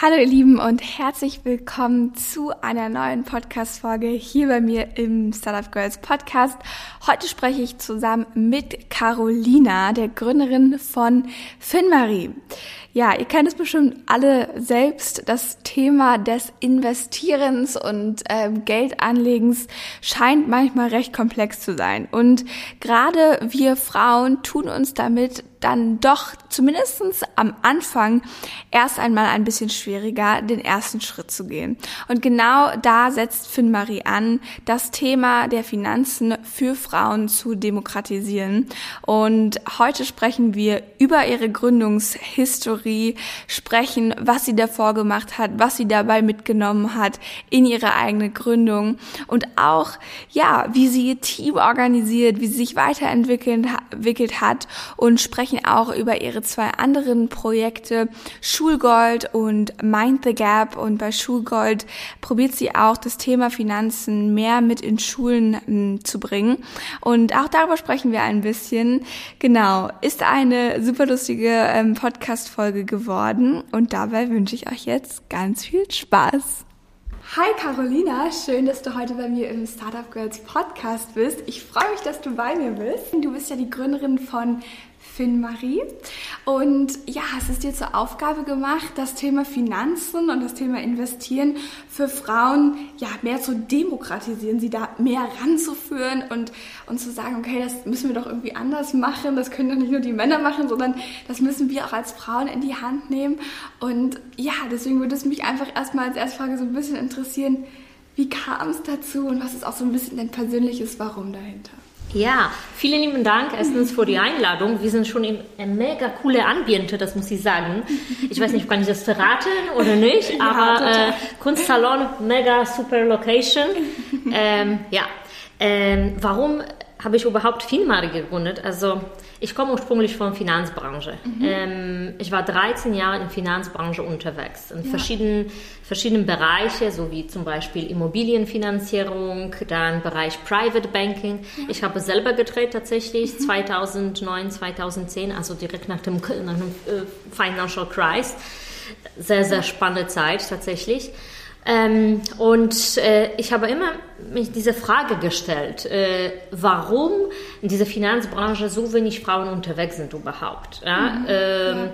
Hallo ihr Lieben und herzlich willkommen zu einer neuen Podcast-Folge hier bei mir im Startup Girls Podcast. Heute spreche ich zusammen mit Carolina, der Gründerin von FinMarie. Ja, ihr kennt es bestimmt alle selbst. Das Thema des Investierens und ähm, Geldanlegens scheint manchmal recht komplex zu sein. Und gerade wir Frauen tun uns damit dann doch zumindestens am Anfang erst einmal ein bisschen schwieriger, den ersten Schritt zu gehen. Und genau da setzt FinMarie an, das Thema der Finanzen für Frauen zu demokratisieren. Und heute sprechen wir über ihre Gründungshistorie, sprechen, was sie davor gemacht hat, was sie dabei mitgenommen hat in ihre eigene Gründung und auch, ja, wie sie ihr Team organisiert, wie sie sich weiterentwickelt hat und sprechen sprechen auch über ihre zwei anderen Projekte, Schulgold und Mind the Gap. Und bei Schulgold probiert sie auch das Thema Finanzen mehr mit in Schulen m, zu bringen. Und auch darüber sprechen wir ein bisschen. Genau, ist eine super lustige ähm, Podcast-Folge geworden. Und dabei wünsche ich euch jetzt ganz viel Spaß. Hi Carolina, schön, dass du heute bei mir im Startup Girls Podcast bist. Ich freue mich, dass du bei mir bist. Du bist ja die Gründerin von Finn-Marie. Und ja, es ist dir zur Aufgabe gemacht, das Thema Finanzen und das Thema Investieren für Frauen ja mehr zu demokratisieren, sie da mehr ranzuführen und, und zu sagen, okay, das müssen wir doch irgendwie anders machen, das können doch nicht nur die Männer machen, sondern das müssen wir auch als Frauen in die Hand nehmen. Und ja, deswegen würde es mich einfach erstmal als Erstfrage so ein bisschen interessieren, wie kam es dazu und was ist auch so ein bisschen dein persönliches Warum dahinter? Ja, vielen lieben Dank erstens für die Einladung. Wir sind schon in einem mega coole Ambiente, das muss ich sagen. Ich weiß nicht, kann ich das verraten oder nicht, aber äh, Kunstsalon, mega super Location. Ähm, ja, ähm, warum habe ich überhaupt Finmari gegründet? Also ich komme ursprünglich von Finanzbranche. Mhm. Ähm, ich war 13 Jahre in Finanzbranche unterwegs, in ja. verschiedenen, verschiedenen Bereichen, so wie zum Beispiel Immobilienfinanzierung, dann Bereich Private Banking. Ja. Ich habe selber gedreht tatsächlich mhm. 2009, 2010, also direkt nach dem, nach dem äh, Financial Crisis. Sehr, sehr spannende Zeit tatsächlich. Ähm, und äh, ich habe immer mich diese Frage gestellt, äh, warum in dieser Finanzbranche so wenig Frauen unterwegs sind überhaupt. Ja? Mhm. Ähm, ja.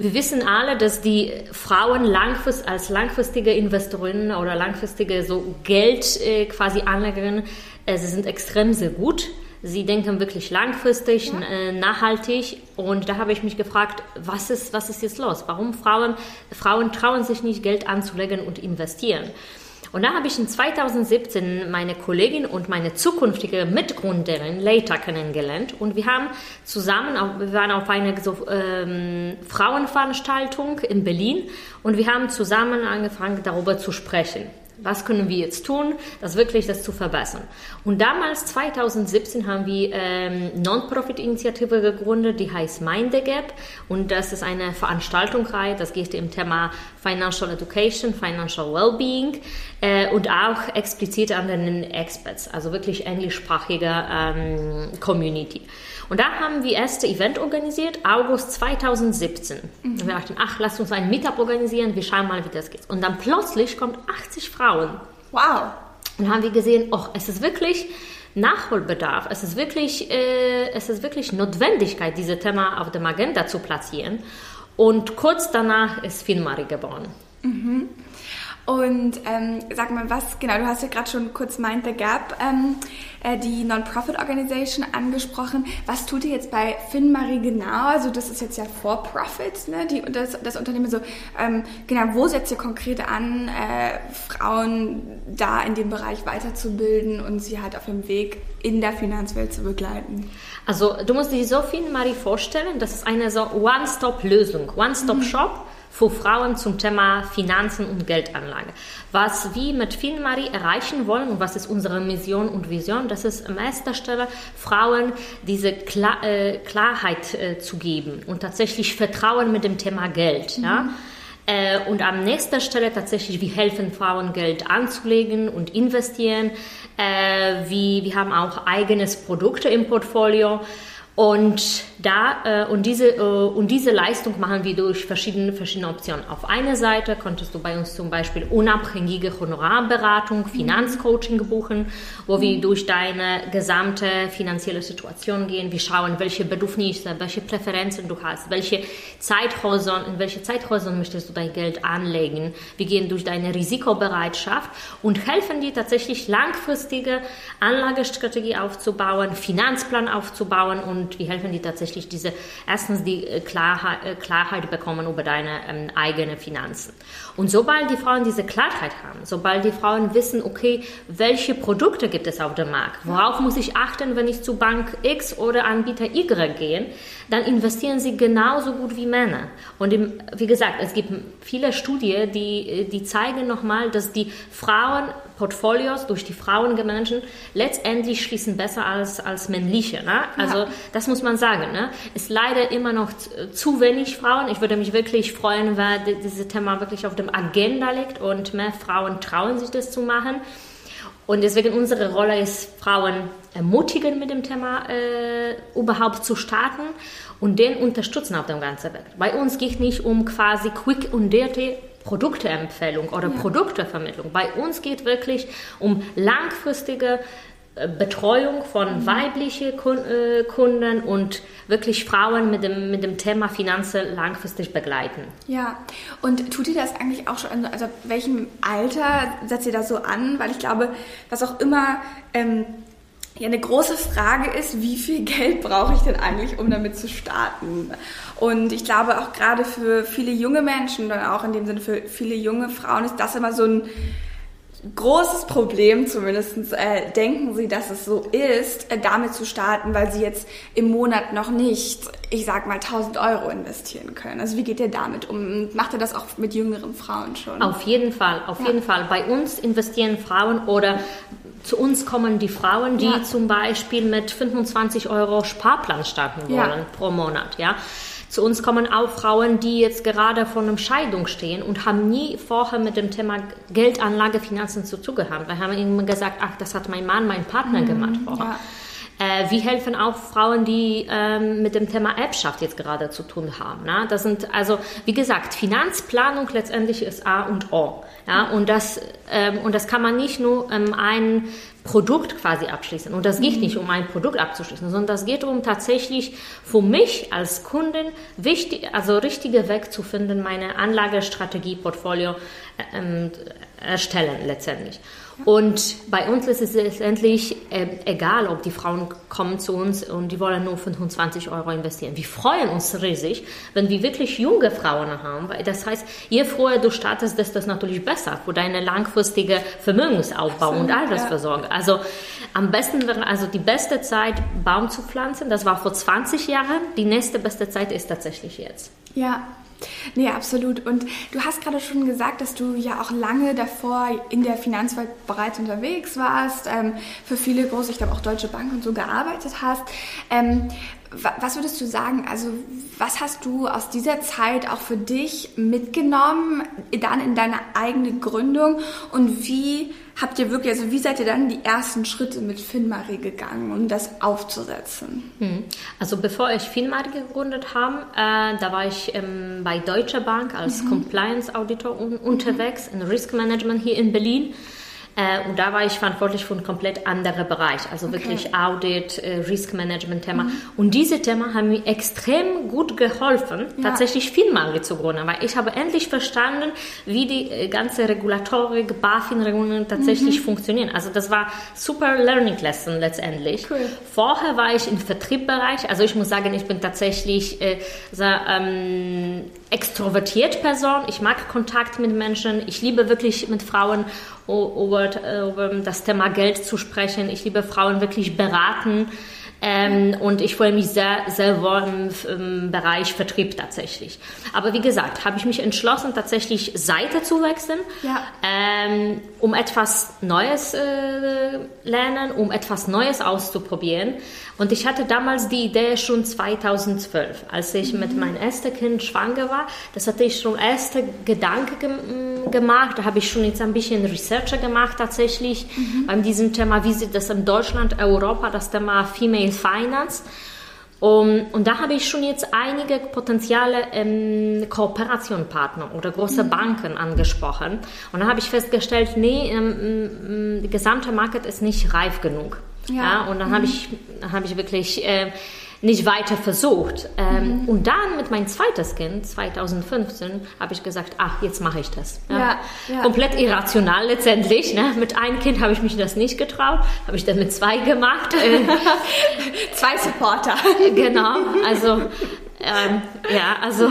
Wir wissen alle, dass die Frauen langfrist, als langfristige Investorinnen oder langfristige so Geld äh, quasi Anlegerinnen, äh, sie sind extrem sehr gut. Sie denken wirklich langfristig, ja. äh, nachhaltig. Und da habe ich mich gefragt, was ist, was ist jetzt los? Warum Frauen, Frauen trauen sich nicht, Geld anzulegen und investieren? Und da habe ich in 2017 meine Kollegin und meine zukünftige Mitgründerin Leita kennengelernt und wir haben zusammen, wir waren auf einer so, ähm, Frauenveranstaltung in Berlin und wir haben zusammen angefangen darüber zu sprechen. Was können wir jetzt tun, das wirklich das zu verbessern? Und damals, 2017, haben wir ähm, Non-Profit-Initiative gegründet, die heißt Mind the Gap. Und das ist eine Veranstaltungsreihe, das geht im Thema Financial Education, Financial Wellbeing äh, und auch explizit an den Experts, also wirklich englischsprachige ähm, Community. Und da haben wir erste Event organisiert, August 2017. Mhm. Und wir dachten, ach, lass uns ein Meetup organisieren, wir schauen mal, wie das geht. Und dann plötzlich kommt 80 Frauen. Wow. Und dann haben wir gesehen, oh, es ist wirklich Nachholbedarf, es ist wirklich, äh, es ist wirklich Notwendigkeit, dieses Thema auf dem Agenda zu platzieren. Und kurz danach ist Finmari geboren. Mhm. Und ähm, sag mal, was genau, du hast ja gerade schon kurz Mind the Gap, ähm, äh, die Non-Profit Organization angesprochen. Was tut ihr jetzt bei FinMarie genau? Also das ist jetzt ja For-Profit, ne? Das, das Unternehmen so, ähm, genau, wo setzt ihr konkret an, äh, Frauen da in dem Bereich weiterzubilden und sie halt auf dem Weg in der Finanzwelt zu begleiten? Also du musst dir so FinMarie vorstellen, das ist eine so One-Stop-Lösung, One-Stop-Shop. Mhm für Frauen zum Thema Finanzen und Geldanlage. Was wir mit FinMarie erreichen wollen und was ist unsere Mission und Vision, das ist an erster Stelle Frauen diese Klar, äh, Klarheit äh, zu geben und tatsächlich Vertrauen mit dem Thema Geld. Mhm. Ja? Äh, und an nächster Stelle tatsächlich, wir helfen Frauen Geld anzulegen und investieren. Äh, wie, wir haben auch eigenes Produkte im Portfolio und da, äh, und, diese, äh, und diese Leistung machen wir durch verschiedene, verschiedene Optionen. Auf einer Seite konntest du bei uns zum Beispiel unabhängige Honorarberatung, Finanzcoaching buchen, wo wir durch deine gesamte finanzielle Situation gehen. Wir schauen, welche Bedürfnisse, welche Präferenzen du hast, welche Zeithorizont, in welche Zeithorizont möchtest du dein Geld anlegen. Wir gehen durch deine Risikobereitschaft und helfen dir tatsächlich langfristige Anlagestrategie aufzubauen, Finanzplan aufzubauen und wir helfen dir tatsächlich tatsächlich diese, erstens die äh, Klarheit, äh, Klarheit bekommen über deine ähm, eigenen Finanzen. Und sobald die Frauen diese Klarheit haben, sobald die Frauen wissen, okay, welche Produkte gibt es auf dem Markt, worauf muss ich achten, wenn ich zu Bank X oder Anbieter Y gehe, dann investieren sie genauso gut wie Männer. Und im, wie gesagt, es gibt viele Studien, die, die zeigen nochmal, dass die Frauenportfolios durch die Frauen gemanagten letztendlich schließen besser als, als männliche. Ne? Also ja. das muss man sagen. Ne? Ist leider immer noch zu, zu wenig Frauen. Ich würde mich wirklich freuen, wenn dieses Thema wirklich auf dem Agenda liegt und mehr Frauen trauen sich das zu machen. Und deswegen unsere Rolle ist, Frauen ermutigen, mit dem Thema äh, überhaupt zu starten und den unterstützen auf dem ganzen Weg. Bei uns geht es nicht um quasi quick und dirty Produkteempfehlung oder ja. Produktevermittlung. Bei uns geht es wirklich um langfristige Betreuung von mhm. weiblichen äh, Kunden und wirklich Frauen mit dem, mit dem Thema Finanzen langfristig begleiten. Ja, und tut ihr das eigentlich auch schon, also welchem Alter setzt ihr das so an? Weil ich glaube, was auch immer ähm, ja, eine große Frage ist, wie viel Geld brauche ich denn eigentlich, um damit zu starten? Und ich glaube auch gerade für viele junge Menschen, auch in dem Sinne für viele junge Frauen, ist das immer so ein großes Problem, zumindest äh, denken sie, dass es so ist, äh, damit zu starten, weil sie jetzt im Monat noch nicht, ich sag mal, 1000 Euro investieren können. Also wie geht ihr damit um? Macht ihr das auch mit jüngeren Frauen schon? Auf jeden Fall, auf ja. jeden Fall. Bei uns investieren Frauen oder zu uns kommen die Frauen, die ja. zum Beispiel mit 25 Euro Sparplan starten wollen ja. pro Monat, ja. Zu uns kommen auch Frauen, die jetzt gerade vor einer Scheidung stehen und haben nie vorher mit dem Thema Geldanlage, Finanzen zu tun gehabt. Wir haben ihnen gesagt, ach, das hat mein Mann, mein Partner mhm, gemacht vorher. Ja. Äh, wir helfen auch Frauen, die ähm, mit dem Thema Erbschaft jetzt gerade zu tun haben. Ne? Das sind also, wie gesagt, Finanzplanung letztendlich ist A und O. Ja? Und, das, ähm, und das kann man nicht nur ähm, ein Produkt quasi abschließen. Und das geht mhm. nicht um ein Produkt abzuschließen, sondern das geht um tatsächlich für mich als Kunden wichtig, also richtige Weg zu finden, meine Anlagestrategie, Portfolio äh, ähm, erstellen letztendlich. Und bei uns ist es letztendlich äh, egal, ob die Frauen kommen zu uns und die wollen nur 25 Euro investieren. Wir freuen uns riesig, wenn wir wirklich junge Frauen haben. Weil das heißt, je früher du startest, desto natürlich besser für deine langfristige Vermögensaufbau und Altersversorgung. Ja. Also am besten wäre also die beste Zeit, Baum zu pflanzen. Das war vor 20 Jahren. Die nächste beste Zeit ist tatsächlich jetzt. Ja, Nee, absolut. Und du hast gerade schon gesagt, dass du ja auch lange davor in der Finanzwelt bereits unterwegs warst, ähm, für viele große, ich glaube auch Deutsche Bank und so gearbeitet hast. Ähm, was würdest du sagen? Also, was hast du aus dieser Zeit auch für dich mitgenommen, dann in deine eigene Gründung? Und wie habt ihr wirklich, also wie seid ihr dann die ersten Schritte mit FinMarie gegangen, um das aufzusetzen? Hm. Also, bevor ich FinMarie gegründet habe, äh, da war ich ähm, bei Deutsche Bank als mhm. Compliance Auditor un unterwegs, in Risk Management hier in Berlin. Äh, und da war ich verantwortlich für einen komplett anderen Bereich, also okay. wirklich Audit, äh, Risk Management Thema. Mhm. Und diese Themen haben mir extrem gut geholfen, ja. tatsächlich Firmenmangel zu gründen, weil ich habe endlich verstanden, wie die äh, ganze Regulatorik, BaFin-Regelungen tatsächlich mhm. funktionieren. Also das war super Learning Lesson letztendlich. Cool. Vorher war ich im Vertriebbereich, also ich muss sagen, ich bin tatsächlich äh, sehr, ähm, extrovertiert Person. Ich mag Kontakt mit Menschen. Ich liebe wirklich mit Frauen über, über das Thema Geld zu sprechen. Ich liebe Frauen wirklich beraten. Ähm, und ich freue mich sehr, sehr wohl im, Bereich Vertrieb tatsächlich. Aber wie gesagt, habe ich mich entschlossen, tatsächlich Seite zu wechseln, ja. ähm, um etwas Neues äh, lernen, um etwas Neues auszuprobieren. Und ich hatte damals die Idee schon 2012, als ich mhm. mit meinem ersten Kind schwanger war. Das hatte ich schon erste Gedanken ge gemacht. Da habe ich schon jetzt ein bisschen Research gemacht tatsächlich mhm. bei diesem Thema, wie sieht das in Deutschland, Europa, das Thema Female Finance. Um, und da habe ich schon jetzt einige potenzielle ähm, Kooperationpartner oder große mhm. Banken angesprochen. Und da habe ich festgestellt, nee, ähm, der gesamte Markt ist nicht reif genug. Ja. ja und dann mhm. habe ich, hab ich wirklich äh, nicht weiter versucht. Ähm, mhm. Und dann mit meinem zweites Kind, 2015, habe ich gesagt, ach, jetzt mache ich das. Ja. Ja, ja. Komplett irrational letztendlich. Ne? Mit einem Kind habe ich mich das nicht getraut, habe ich dann mit zwei gemacht. Äh, zwei Supporter. Genau, also ähm, ja, also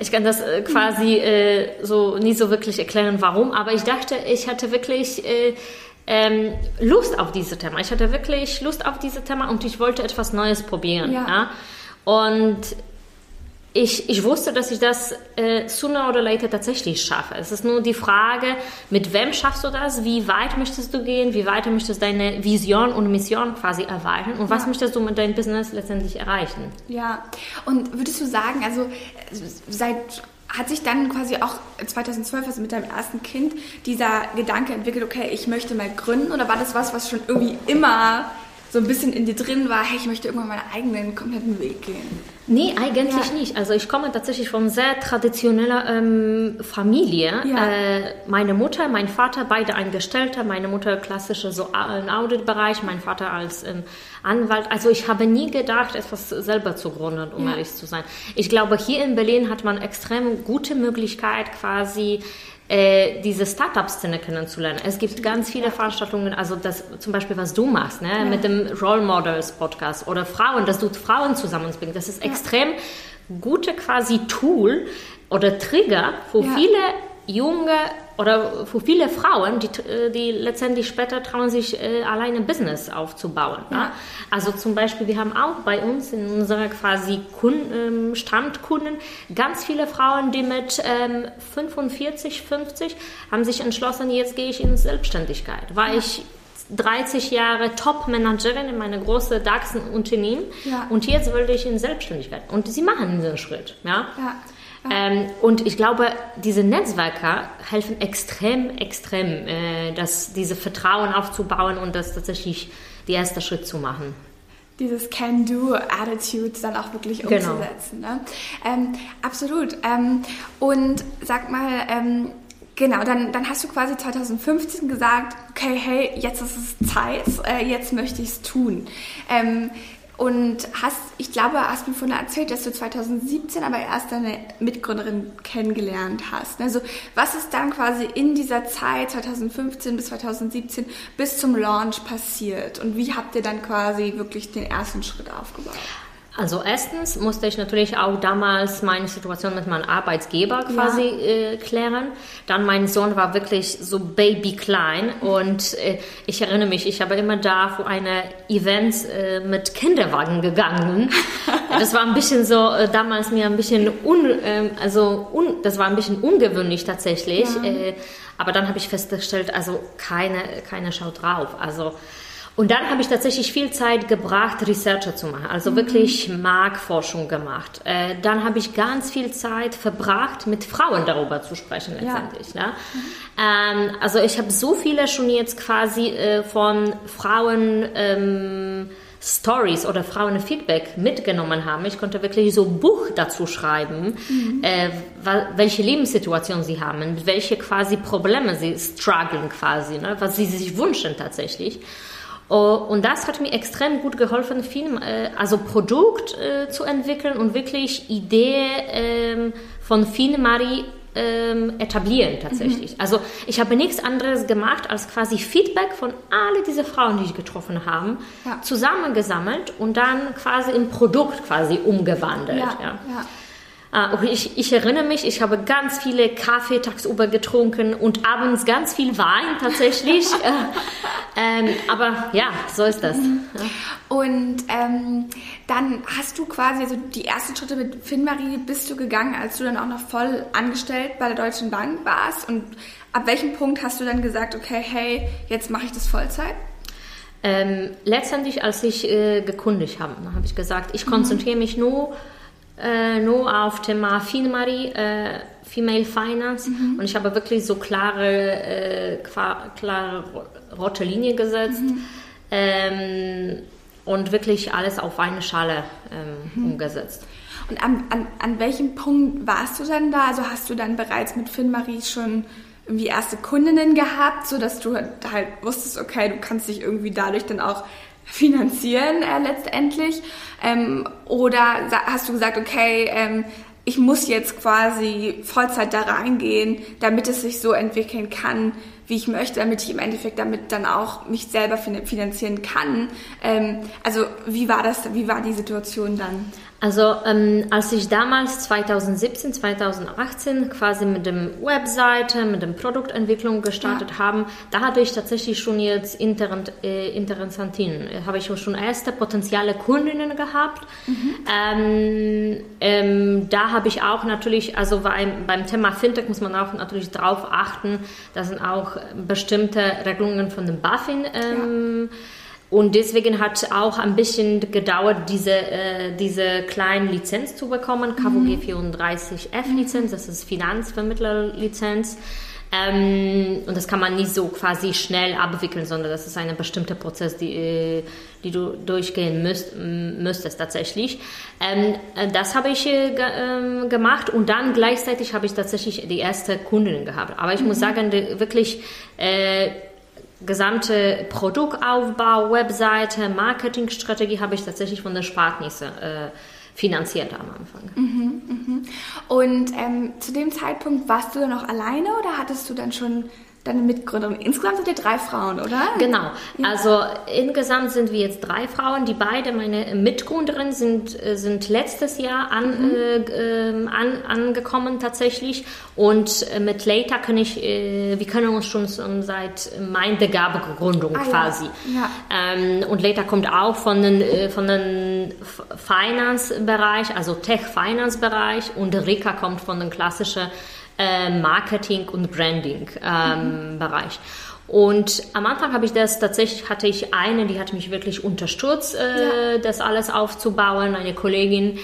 ich kann das äh, quasi äh, so nie so wirklich erklären, warum, aber ich dachte, ich hatte wirklich äh, ähm, Lust auf dieses Thema. Ich hatte wirklich Lust auf dieses Thema und ich wollte etwas Neues probieren. Ja. ja? Und ich, ich wusste, dass ich das äh, sooner oder later tatsächlich schaffe. Es ist nur die Frage, mit wem schaffst du das? Wie weit möchtest du gehen? Wie weit möchtest du deine Vision und Mission quasi erweitern? Und was möchtest du mit deinem Business letztendlich erreichen? Ja, und würdest du sagen, also seit hat sich dann quasi auch 2012, also mit deinem ersten Kind, dieser Gedanke entwickelt, okay, ich möchte mal gründen? Oder war das was, was schon irgendwie immer so ein bisschen in dir drin war, hey, ich möchte irgendwann meinen eigenen kompletten Weg gehen? Nee, eigentlich ja. nicht. Also ich komme tatsächlich von sehr traditioneller ähm, Familie. Ja. Äh, meine Mutter, mein Vater, beide Eingestellte. Meine Mutter klassische so im Auditbereich, mein Vater als ähm, Anwalt. Also ich habe nie gedacht, etwas selber zu gründen, um ja. ehrlich zu sein. Ich glaube, hier in Berlin hat man extrem gute Möglichkeit quasi äh, diese Startup-Szene kennenzulernen. Es gibt ganz viele Veranstaltungen, also das zum Beispiel, was du machst, ne, ja. mit dem Role Models Podcast oder Frauen, dass du Frauen zusammenbringst. Das ist ja. extrem gute quasi Tool oder Trigger für ja. viele junge oder für viele Frauen, die, äh, die letztendlich später trauen, sich äh, alleine ein Business aufzubauen. Ja. Ne? Also zum Beispiel, wir haben auch bei uns in unserer quasi Kunden, ähm, Stammkunden ganz viele Frauen, die mit ähm, 45, 50 haben sich entschlossen, jetzt gehe ich in Selbstständigkeit, weil ja. ich 30 Jahre Top-Managerin in meinem großen DAX-Unternehmen ja. und jetzt wollte ich in Selbstständigkeit. Und sie machen diesen Schritt. Ja. ja. Ähm, und ich glaube, diese Netzwerke helfen extrem, extrem, äh, dass diese Vertrauen aufzubauen und das tatsächlich der erste Schritt zu machen. Dieses Can-Do-Attitude dann auch wirklich genau. umzusetzen. Genau. Ne? Ähm, absolut. Ähm, und sag mal, ähm, Genau, dann, dann hast du quasi 2015 gesagt, okay, hey, jetzt ist es Zeit, äh, jetzt möchte ich es tun. Und hast, ich glaube, hast mir vorhin erzählt, dass du 2017 aber erst deine Mitgründerin kennengelernt hast. Also was ist dann quasi in dieser Zeit 2015 bis 2017 bis zum Launch passiert? Und wie habt ihr dann quasi wirklich den ersten Schritt aufgebaut? Also erstens musste ich natürlich auch damals meine Situation mit meinem Arbeitgeber quasi ja. äh, klären. Dann mein Sohn war wirklich so baby klein und äh, ich erinnere mich, ich habe immer da für eine Event äh, mit Kinderwagen gegangen. das war ein bisschen so äh, damals mir ein bisschen un, ähm, also un, das war ein bisschen ungewöhnlich tatsächlich. Ja. Äh, aber dann habe ich festgestellt, also keine keine schaut drauf. Also und dann habe ich tatsächlich viel Zeit gebracht, Researcher zu machen, also mhm. wirklich Marktforschung gemacht. Äh, dann habe ich ganz viel Zeit verbracht, mit Frauen darüber zu sprechen letztendlich. Ja. Ne? Mhm. Ähm, also ich habe so viele schon jetzt quasi äh, von Frauen ähm, Stories oder Frauen Feedback mitgenommen haben. Ich konnte wirklich so ein Buch dazu schreiben, mhm. äh, welche Lebenssituation sie haben, welche quasi Probleme sie strugglen quasi, ne? was sie sich wünschen tatsächlich. Oh, und das hat mir extrem gut geholfen, Film, äh, also Produkt äh, zu entwickeln und wirklich Idee ähm, von Filmari ähm, etablieren tatsächlich. Mhm. Also ich habe nichts anderes gemacht als quasi Feedback von alle diese Frauen, die ich getroffen habe, ja. zusammengesammelt und dann quasi im Produkt quasi umgewandelt. Ja, ja. Ja. Uh, ich, ich, erinnere mich, ich habe ganz viele Kaffee tagsüber getrunken und abends ganz viel Wein tatsächlich. äh, ähm, aber ja, so ist das. Mhm. Und ähm, dann hast du quasi, also die ersten Schritte mit Finmarie bist du gegangen, als du dann auch noch voll angestellt bei der Deutschen Bank warst. Und ab welchem Punkt hast du dann gesagt, okay, hey, jetzt mache ich das Vollzeit? Ähm, letztendlich, als ich äh, gekündigt habe, habe ich gesagt, ich konzentriere mich nur nur auf Thema FinMari, äh, Female Finance mhm. und ich habe wirklich so klare, äh, klare rote Linie gesetzt. Mhm. Ähm, und wirklich alles auf eine Schale ähm, mhm. umgesetzt. Und an, an, an welchem Punkt warst du dann da? Also hast du dann bereits mit Finn-Marie schon irgendwie erste Kundinnen gehabt, sodass du halt wusstest, okay, du kannst dich irgendwie dadurch dann auch finanzieren äh, letztendlich? Ähm, oder hast du gesagt, okay, ähm, ich muss jetzt quasi Vollzeit da reingehen, damit es sich so entwickeln kann, wie ich möchte, damit ich im Endeffekt damit dann auch mich selber finanzieren kann. Ähm, also wie war das, wie war die Situation dann? Also ähm, als ich damals 2017, 2018 quasi mit dem Webseite, mit dem Produktentwicklung gestartet ja. haben, da hatte ich tatsächlich schon jetzt Inter äh, Interessantinen, habe ich schon erste potenzielle Kundinnen gehabt. Mhm. Ähm, ähm, da habe ich auch natürlich, also beim, beim Thema Fintech muss man auch natürlich darauf achten, da sind auch bestimmte Regelungen von dem BaFin. Ähm, ja und deswegen hat auch ein bisschen gedauert, diese, äh, diese kleine Lizenz zu bekommen, KVG 34F Lizenz, das ist Finanzvermittlerlizenz. Ähm, und das kann man nicht so quasi schnell abwickeln, sondern das ist ein bestimmter Prozess, die, äh, die du durchgehen müsst, müsstest tatsächlich. Ähm, äh, das habe ich äh, äh, gemacht und dann gleichzeitig habe ich tatsächlich die erste Kundin gehabt. Aber ich mhm. muss sagen, wirklich äh, gesamte Produktaufbau, Webseite, Marketingstrategie habe ich tatsächlich von der Sparkasse äh, finanziert am Anfang. Mhm, mhm. Und ähm, zu dem Zeitpunkt warst du dann noch alleine oder hattest du dann schon deine Mitgründerin. Insgesamt sind wir drei Frauen, oder? Genau. Ja. Also insgesamt sind wir jetzt drei Frauen. Die beiden, meine Mitgründerinnen, sind, äh, sind letztes Jahr an, mhm. äh, ähm, an, angekommen tatsächlich. Und äh, mit Leita kann ich, äh, wir können uns schon seit meiner Gabegründung ah, quasi. Ja. Ja. Ähm, und Leita kommt auch von den, äh, von den Finance-Bereich, also Tech-Finance-Bereich. Und Rika kommt von den klassischen äh, Marketing und Branding ähm, mhm. Bereich. Und am Anfang habe ich das tatsächlich, hatte ich eine, die hat mich wirklich unterstützt, äh, ja. das alles aufzubauen, eine Kollegin,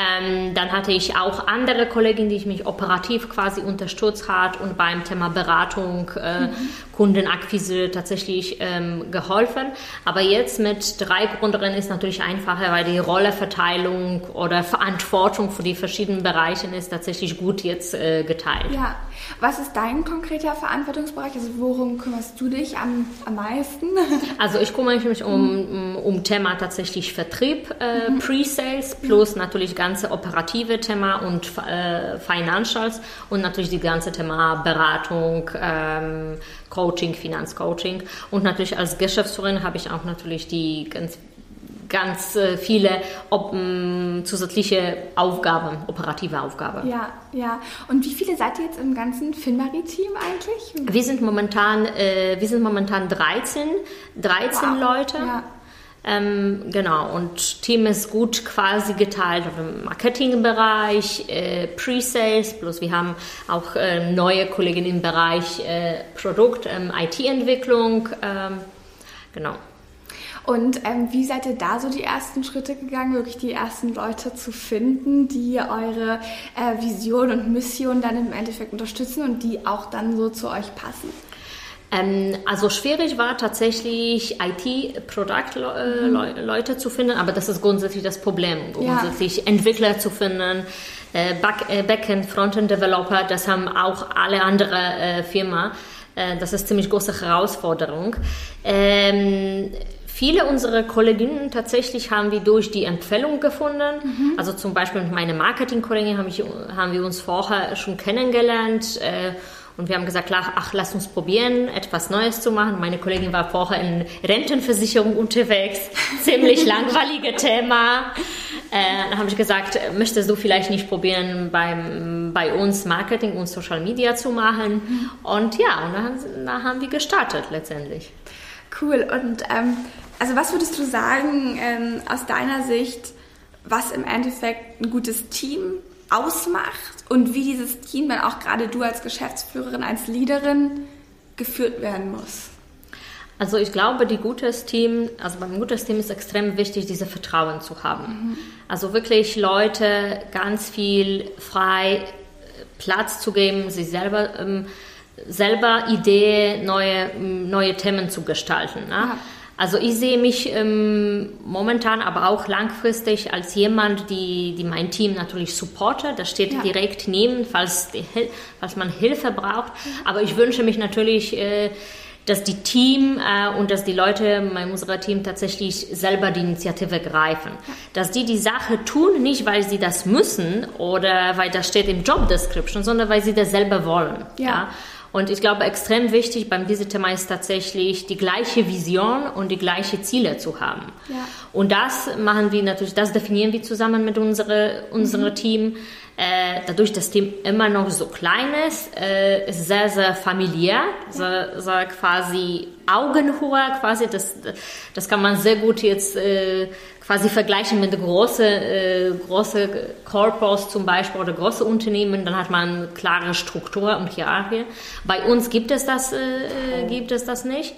ähm, dann hatte ich auch andere Kolleginnen, die mich operativ quasi unterstützt hat und beim Thema Beratung, äh, mhm. Kundenakquise tatsächlich ähm, geholfen. Aber jetzt mit drei Gründerinnen ist natürlich einfacher, weil die Rolleverteilung oder Verantwortung für die verschiedenen Bereiche ist tatsächlich gut jetzt äh, geteilt. Ja. Was ist dein konkreter Verantwortungsbereich? Also worum kümmerst du dich am, am meisten? Also ich kümmere mich um, um, um Thema tatsächlich Vertrieb, äh, mhm. Pre-Sales plus natürlich ganze operative Thema und äh, Financials und natürlich die ganze Thema Beratung, ähm, Coaching, Finanzcoaching und natürlich als Geschäftsführerin habe ich auch natürlich die ganz ganz äh, viele ob, m, zusätzliche Aufgaben, operative Aufgaben. Ja, ja. Und wie viele seid ihr jetzt im ganzen Finmarie-Team eigentlich? Wir sind momentan, äh, wir sind momentan 13, 13 wow. Leute. Ja. Ähm, genau, und Team ist gut quasi geteilt auf dem Marketingbereich, äh, Pre-Sales, plus wir haben auch äh, neue Kollegen im Bereich äh, Produkt, ähm, IT-Entwicklung, ähm, genau. Und ähm, wie seid ihr da so die ersten Schritte gegangen, wirklich die ersten Leute zu finden, die eure äh, Vision und Mission dann im Endeffekt unterstützen und die auch dann so zu euch passen? Ähm, also schwierig war tatsächlich IT-Produkt-Leute äh, mhm. zu finden, aber das ist grundsätzlich das Problem, grundsätzlich ja. Entwickler zu finden, äh, Back, äh, Backend, Frontend-Developer, das haben auch alle anderen äh, Firmen. Das ist ziemlich große Herausforderung. Ähm, Viele unserer Kolleginnen tatsächlich haben wir durch die Empfehlung gefunden. Mhm. Also zum Beispiel mit meiner Marketingkollegin haben, haben wir uns vorher schon kennengelernt. Äh, und wir haben gesagt, ach, lass uns probieren, etwas Neues zu machen. Meine Kollegin war vorher in Rentenversicherung unterwegs. Ziemlich langweiliges Thema. Äh, dann habe ich gesagt, möchtest du vielleicht nicht probieren, beim, bei uns Marketing und Social Media zu machen? Mhm. Und ja, und dann, dann, haben wir gestartet letztendlich. Cool. Und ähm, also was würdest du sagen ähm, aus deiner Sicht, was im Endeffekt ein gutes Team ausmacht und wie dieses Team dann auch gerade du als Geschäftsführerin, als Leaderin geführt werden muss? Also ich glaube, die gutes Team, also beim gutes Team ist extrem wichtig, diese Vertrauen zu haben. Mhm. Also wirklich Leute ganz viel frei äh, Platz zu geben, sich selber ähm, selber Idee, neue, neue Themen zu gestalten. Ne? Ja. Also ich sehe mich ähm, momentan, aber auch langfristig als jemand, die, die mein Team natürlich supportet. Das steht ja. direkt neben, falls, die, falls man Hilfe braucht. Aber ich wünsche mich natürlich, äh, dass die Team äh, und dass die Leute in unserem Team tatsächlich selber die Initiative greifen. Dass die die Sache tun, nicht weil sie das müssen oder weil das steht im Job Description, sondern weil sie das selber wollen. Ja. ja? Und ich glaube, extrem wichtig beim diesem Thema ist tatsächlich die gleiche Vision und die gleichen Ziele zu haben. Ja. Und das machen wir natürlich, das definieren wir zusammen mit unserem unsere mhm. Team. Äh, dadurch, dass das Team immer noch so klein ist, äh, ist sehr, sehr familiär, so, so quasi Augenhohe, quasi, das, das kann man sehr gut jetzt äh, quasi vergleichen mit großen äh, große Corpos zum Beispiel oder große Unternehmen, dann hat man klare Struktur und Hierarchie. Bei uns gibt es das, äh, gibt es das nicht.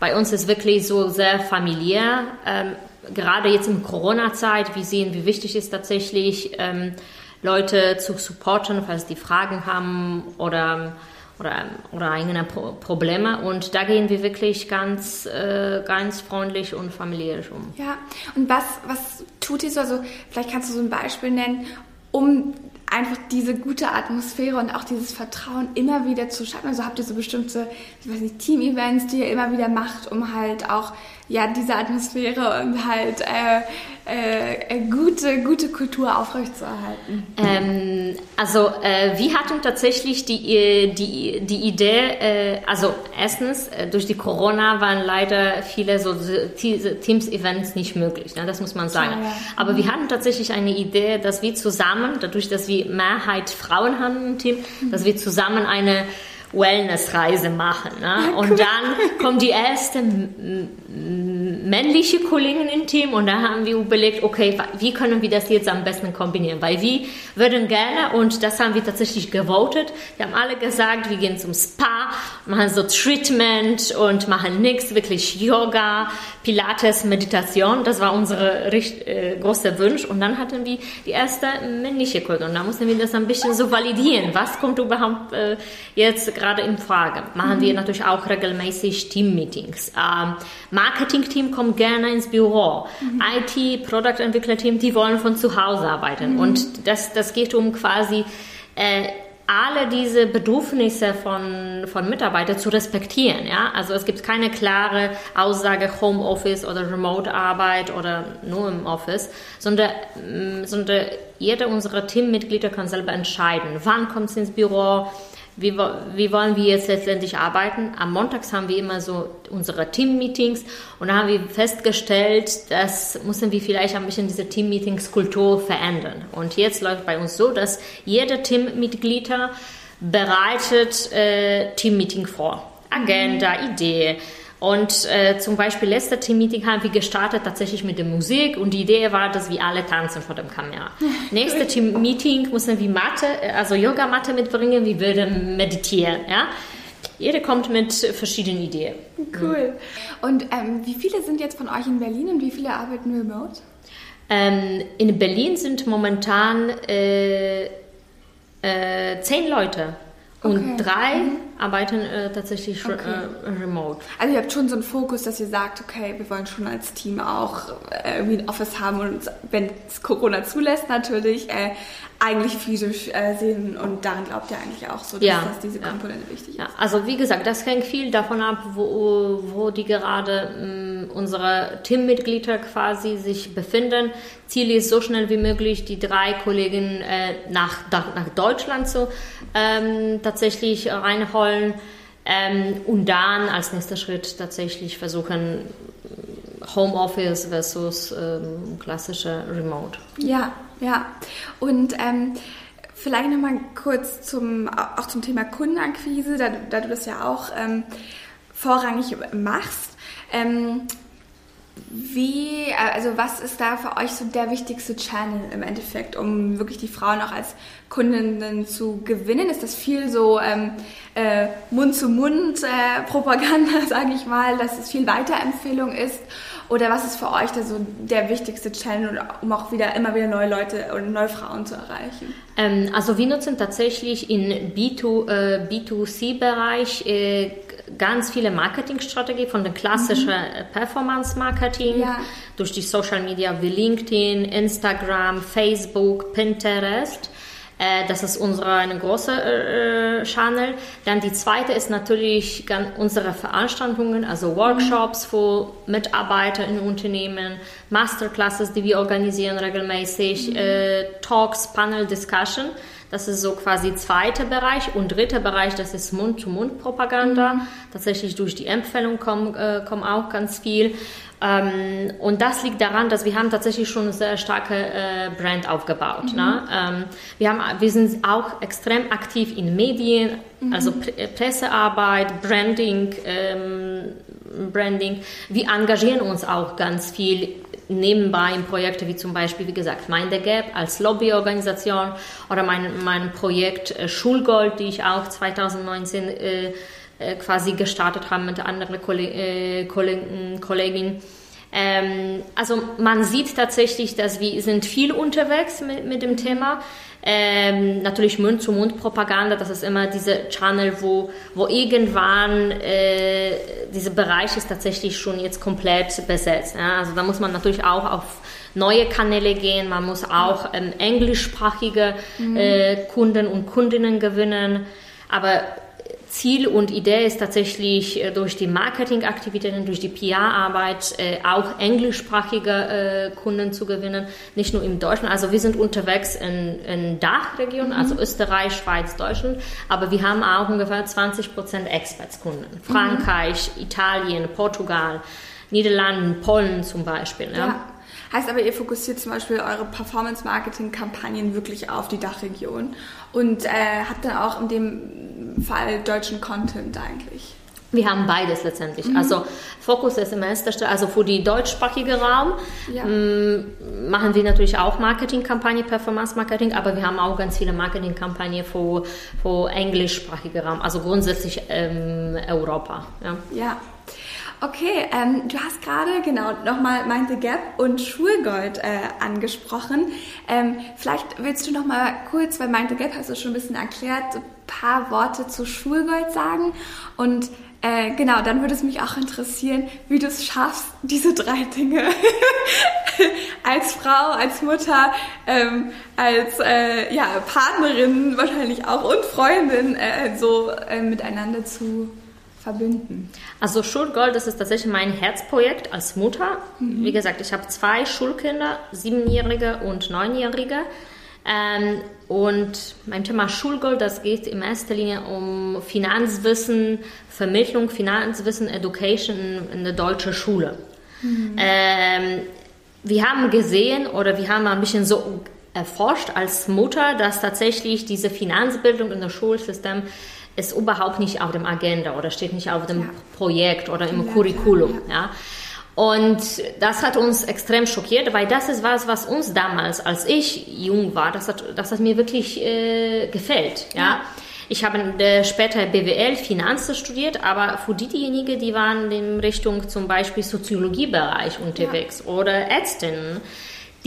Bei uns ist wirklich so sehr familiär. Ähm, gerade jetzt in Corona-Zeit, wir sehen, wie wichtig es tatsächlich ähm, Leute zu supporten, falls die Fragen haben oder, oder, oder eigene Pro Probleme. Und da gehen wir wirklich ganz, äh, ganz freundlich und familiär um. Ja, und was, was tut ihr so? Also, vielleicht kannst du so ein Beispiel nennen, um einfach diese gute Atmosphäre und auch dieses Vertrauen immer wieder zu schaffen. Also habt ihr so bestimmte, ich weiß nicht, Team-Events, die ihr immer wieder macht, um halt auch ja diese Atmosphäre und halt äh, äh, äh, gute, gute Kultur aufrechtzuerhalten? Ähm, also äh, wir hatten tatsächlich die, äh, die, die Idee, äh, also erstens, durch die Corona waren leider viele so Teams-Events nicht möglich, ne? das muss man sagen. Ja, ja. Aber mhm. wir hatten tatsächlich eine Idee, dass wir zusammen, dadurch, dass wir Mehrheit Frauen haben im Team, dass wir zusammen eine Wellnessreise machen. Ne? Und dann kommt die erste männliche Kollegen im Team und da haben wir überlegt, okay, wie können wir das jetzt am besten kombinieren? Weil wir würden gerne, und das haben wir tatsächlich gewotet, wir haben alle gesagt, wir gehen zum Spa, machen so Treatment und machen nichts, wirklich Yoga, Pilates, Meditation, das war unser äh, großer Wunsch und dann hatten wir die erste männliche Kollegin und da mussten wir das ein bisschen so validieren, was kommt überhaupt äh, jetzt gerade in Frage. Machen mhm. wir natürlich auch regelmäßig Team-Meetings. Ähm, Marketing-Team kommt gerne ins Büro. Mhm. IT, Produktentwickler-Team, die wollen von zu Hause arbeiten. Mhm. Und das, das geht um quasi äh, alle diese Bedürfnisse von, von Mitarbeitern zu respektieren. Ja? Also es gibt keine klare Aussage Homeoffice oder Remote-Arbeit oder nur im Office, sondern, mm, sondern jeder unserer Teammitglieder kann selber entscheiden, wann kommt es ins Büro, wie, wie wollen wir jetzt letztendlich arbeiten? Am Montags haben wir immer so unsere Team-Meetings und da haben wir festgestellt, dass müssen wir vielleicht ein bisschen diese Team-Meetings-Kultur verändern. Und jetzt läuft bei uns so, dass jeder Teammitglied bereitet äh, Team-Meeting vor. Agenda, mhm. Idee, und äh, zum Beispiel letzte Team-Meeting haben wir gestartet tatsächlich mit der Musik und die Idee war, dass wir alle tanzen vor dem Kamera. Nächste Team-Meeting mussten wir Mathe, also Yoga-Matte mitbringen, wir würden meditieren, ja. Jeder kommt mit verschiedenen Ideen. Cool. Und ähm, wie viele sind jetzt von euch in Berlin und wie viele arbeiten remote? Ähm, in Berlin sind momentan äh, äh, zehn Leute. Und okay. drei mhm. arbeiten äh, tatsächlich okay. äh, remote. Also ihr habt schon so einen Fokus, dass ihr sagt, okay, wir wollen schon als Team auch äh, irgendwie ein Office haben und wenn es Corona zulässt natürlich, äh, eigentlich physisch äh, sehen und daran glaubt ihr eigentlich auch so, dass, ja, dass diese Komponente ja. wichtig ist. Ja, also wie gesagt, das hängt viel davon ab, wo, wo die gerade mh, mm, unsere Teammitglieder quasi sich befinden. Ziel ist so schnell wie möglich die drei Kollegen äh, nach, nach Deutschland zu ähm, tatsächlich reinholen ähm, und dann als nächster Schritt tatsächlich versuchen Homeoffice versus ähm, klassische Remote. Ja, ja. Und ähm, vielleicht nochmal kurz zum, auch zum Thema Kundenakquise, da, da du das ja auch ähm, vorrangig machst. Ähm, wie, also was ist da für euch so der wichtigste Channel im Endeffekt, um wirklich die Frauen auch als Kundinnen zu gewinnen? Ist das viel so ähm, äh, Mund-zu-Mund-Propaganda, äh, sage ich mal, dass es viel Weiterempfehlung ist? Oder was ist für euch da so der wichtigste Channel, um auch wieder immer wieder neue Leute und neue Frauen zu erreichen? Ähm, also wir nutzen tatsächlich im B2, äh, B2C-Bereich äh, ganz viele Marketingstrategien von der klassischen mhm. Performance-Marketing ja. durch die Social Media wie LinkedIn, Instagram, Facebook, Pinterest äh, das ist unsere eine große äh, Channel. Dann die zweite ist natürlich unsere Veranstaltungen, also Workshops für Mitarbeiter in Unternehmen, Masterclasses, die wir organisieren regelmäßig, mhm. äh, Talks, Panel, Discussion. Das ist so quasi zweiter Bereich. Und dritter Bereich, das ist Mund-zu-Mund-Propaganda. Mhm. Tatsächlich durch die Empfehlung kommen, äh, kommen auch ganz viel. Ähm, und das liegt daran, dass wir haben tatsächlich schon eine sehr starke äh, Brand aufgebaut. Mhm. Ne? Ähm, wir, haben, wir sind auch extrem aktiv in Medien, mhm. also P Pressearbeit, Branding, ähm, Branding. Wir engagieren uns auch ganz viel nebenbei in Projekte wie zum Beispiel, wie gesagt, Mind the Gap als Lobbyorganisation oder mein, mein Projekt äh, Schulgold, die ich auch 2019 äh, äh, quasi gestartet habe mit anderen Kolleg äh, Kollegen, Kolleginnen. Ähm, also man sieht tatsächlich, dass wir sind viel unterwegs mit, mit dem Thema. Ähm, natürlich Mund-zu-Mund-Propaganda, das ist immer dieser Channel, wo, wo irgendwann äh, dieser Bereich ist tatsächlich schon jetzt komplett besetzt. Ja? Also da muss man natürlich auch auf neue Kanäle gehen, man muss auch ähm, englischsprachige mhm. äh, Kunden und Kundinnen gewinnen. Aber Ziel und Idee ist tatsächlich äh, durch die Marketingaktivitäten, durch die PR-Arbeit äh, auch englischsprachige äh, Kunden zu gewinnen, nicht nur im Deutschen. Also wir sind unterwegs in, in Dachregionen, also mhm. also Österreich, Schweiz, Deutschland, aber wir haben auch ungefähr 20 Prozent Expertskunden. Mhm. Frankreich, mhm. Italien, Portugal, Niederlanden, Polen zum Beispiel. Ja. ja. Heißt aber, ihr fokussiert zum Beispiel eure Performance-Marketing-Kampagnen wirklich auf die Dachregion und äh, habt dann auch in dem Fall deutschen Content eigentlich. Wir haben beides letztendlich. Mhm. Also Fokus ist im ersten Stelle, also für die deutschsprachige Raum ja. Mm, machen wir natürlich auch Marketingkampagne, Performance Marketing, aber wir haben auch ganz viele Marketingkampagnen für, für englischsprachige Raum, also grundsätzlich ähm, Europa. Ja. ja. Okay, ähm, du hast gerade genau nochmal Mind the Gap und Schulgold äh, angesprochen. Ähm, vielleicht willst du nochmal kurz, weil Mind the Gap hast du schon ein bisschen erklärt, ein paar Worte zu Schulgold sagen und äh, genau, dann würde es mich auch interessieren, wie du es schaffst, diese drei Dinge als Frau, als Mutter, ähm, als äh, ja, Partnerin wahrscheinlich auch und Freundin äh, so äh, miteinander zu verbinden? Also Schulgold, das ist tatsächlich mein Herzprojekt als Mutter. Mhm. Wie gesagt, ich habe zwei Schulkinder, siebenjährige und neunjährige. Ähm, und mein Thema Schulgold, das geht in erster Linie um Finanzwissen, Vermittlung, Finanzwissen, Education in der deutschen Schule. Mhm. Ähm, wir haben gesehen oder wir haben ein bisschen so erforscht als Mutter, dass tatsächlich diese Finanzbildung in der Schulsystem ist überhaupt nicht auf dem Agenda oder steht nicht auf dem ja. Projekt oder im ja, Curriculum. Ja. Und das hat uns extrem schockiert, weil das ist was, was uns damals, als ich jung war, das hat, das hat mir wirklich äh, gefällt. Ja. Ich habe später BWL, Finanzen studiert, aber für die, diejenigen, die waren in Richtung zum Beispiel Soziologiebereich unterwegs oder Ärztinnen,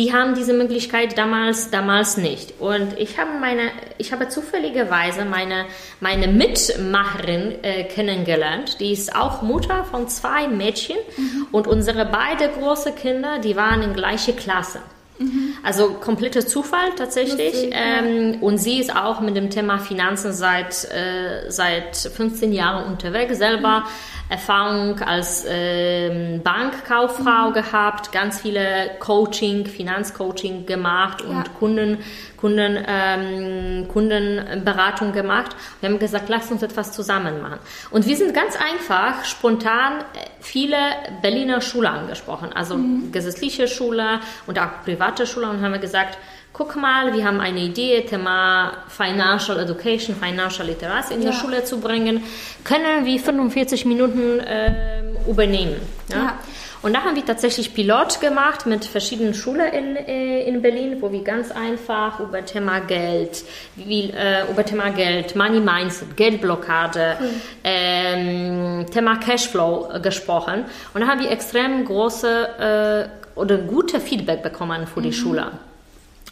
die haben diese Möglichkeit damals, damals nicht. Und ich habe meine, ich habe zufälligerweise meine, meine Mitmacherin äh, kennengelernt. Die ist auch Mutter von zwei Mädchen mhm. und unsere beide große Kinder, die waren in gleiche Klasse. Mhm. Also kompletter Zufall tatsächlich. Lustig, ähm, ja. Und sie ist auch mit dem Thema Finanzen seit, äh, seit 15 Jahren unterwegs, selber mhm. Erfahrung als ähm, Bankkauffrau mhm. gehabt, ganz viele Coaching, Finanzcoaching gemacht und ja. Kunden, Kunden, ähm, Kundenberatung gemacht. Wir haben gesagt, lass uns etwas zusammen machen. Und wir sind ganz einfach, spontan äh, viele Berliner Schulen angesprochen, also mhm. gesetzliche Schule und auch private Schule und haben gesagt, guck mal, wir haben eine Idee, Thema Financial Education, Financial Literacy in ja. der Schule zu bringen, können wir 45 Minuten äh, übernehmen. Ja? ja? Und da haben wir tatsächlich Pilot gemacht mit verschiedenen Schulen in, äh, in Berlin, wo wir ganz einfach über Thema Geld, wie, äh, über Thema Geld, Money Mindset, Geldblockade, mhm. ähm, Thema Cashflow äh, gesprochen. Und da haben wir extrem große äh, oder gute Feedback bekommen für die mhm. Schule.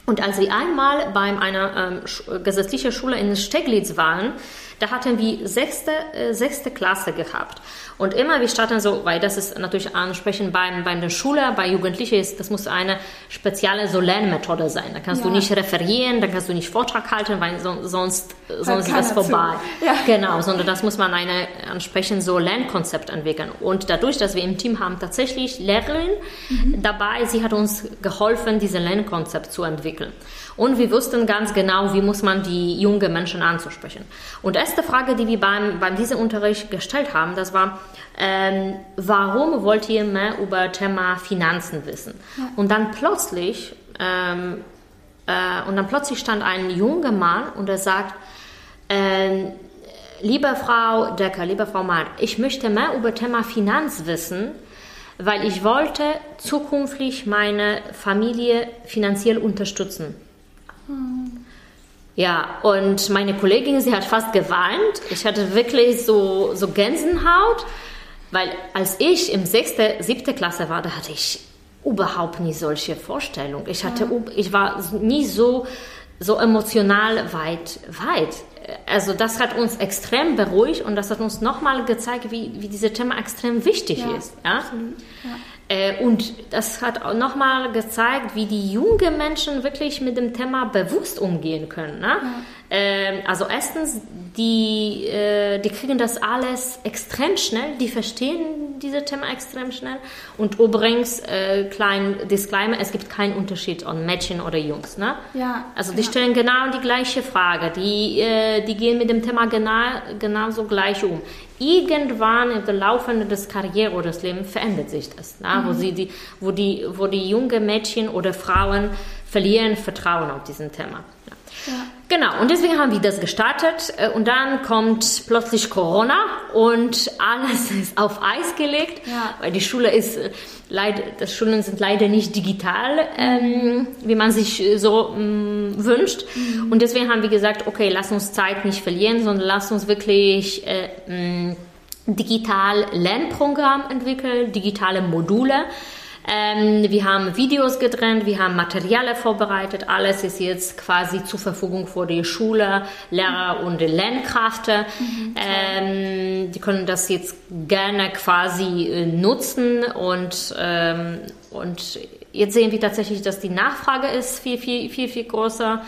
Und als sie einmal bei einer ähm, gesetzlichen Schule in Steglitz waren, Da hatten wir sechste, äh, sechste Klasse gehabt. Und immer, wir starten so, weil das ist natürlich ansprechend beim, bei der Schule, bei Jugendlichen ist, das muss eine spezielle so Lernmethode sein. Da kannst ja. du nicht referieren, da kannst du nicht Vortrag halten, weil so, sonst, sonst ist das vorbei. Ja. Genau, sondern das muss man eine entsprechend so Lernkonzept entwickeln. Und dadurch, dass wir im Team haben tatsächlich Lehrerin mhm. dabei, sie hat uns geholfen, diese Lernkonzept zu entwickeln. Und wir wussten ganz genau, wie muss man die jungen Menschen anzusprechen. Und erste Frage, die wir beim, beim diesem Unterricht gestellt haben, das war, ähm, warum wollt ihr mehr über Thema Finanzen wissen? Ja. Und dann plötzlich, ähm, äh, und dann plötzlich stand ein junger Mann und er sagt, äh, liebe Frau Decker, liebe Frau Mann, ich möchte mehr über Thema Finanz wissen, weil ich wollte zukünftig meine Familie finanziell unterstützen. Hm. Ja, und meine Kollegin, sie hat fast geweint. Ich hatte wirklich so, so Gänsehaut, weil als ich im sechste, siebte Klasse war, da hatte ich überhaupt nie solche Vorstellungen. Ich hatte, ich war nie so, so emotional weit, weit. Also das hat uns extrem beruhigt und das hat uns nochmal gezeigt, wie, wie dieses Thema extrem wichtig ja, ist. Ja? ja. Äh, und das hat auch nochmal gezeigt, wie die jungen Menschen wirklich mit dem Thema bewusst umgehen können. Ne? Ja. Ähm, also erstens, die, äh, die kriegen das alles extrem schnell, die verstehen diese Thema extrem schnell. Und übrigens, äh, klein Disclaimer, es gibt keinen Unterschied an Mädchen oder Jungs. Ne? Ja, also die ja. stellen genau die gleiche Frage, die, äh, die gehen mit dem Thema genau, genauso gleich um. Irgendwann im Laufe des Karriere oder des Lebens verändert sich das, ne? Mhm. wo, sie die, wo, die, wo die jungen Mädchen oder Frauen verlieren Vertrauen auf diesem Thema. Ja. Genau, und deswegen haben wir das gestartet äh, und dann kommt plötzlich Corona und alles ist auf Eis gelegt, ja. weil die Schule ist äh, leider, die Schulen sind leider nicht digital, ähm, wie man sich äh, so ähm, wünscht. Mhm. Und deswegen haben wir gesagt, okay, lass uns Zeit nicht verlieren, sondern lass uns wirklich äh, mh, digital Lernprogramm entwickeln, digitale Module ähm, wir haben Videos getrennt, wir haben Materialien vorbereitet. Alles ist jetzt quasi zur Verfügung für die Schule, Lehrer und die Lernkräfte. Mhm, ähm, die können das jetzt gerne quasi äh, nutzen und, ähm, und jetzt sehen wir tatsächlich, dass die Nachfrage ist viel, viel, viel, viel größer.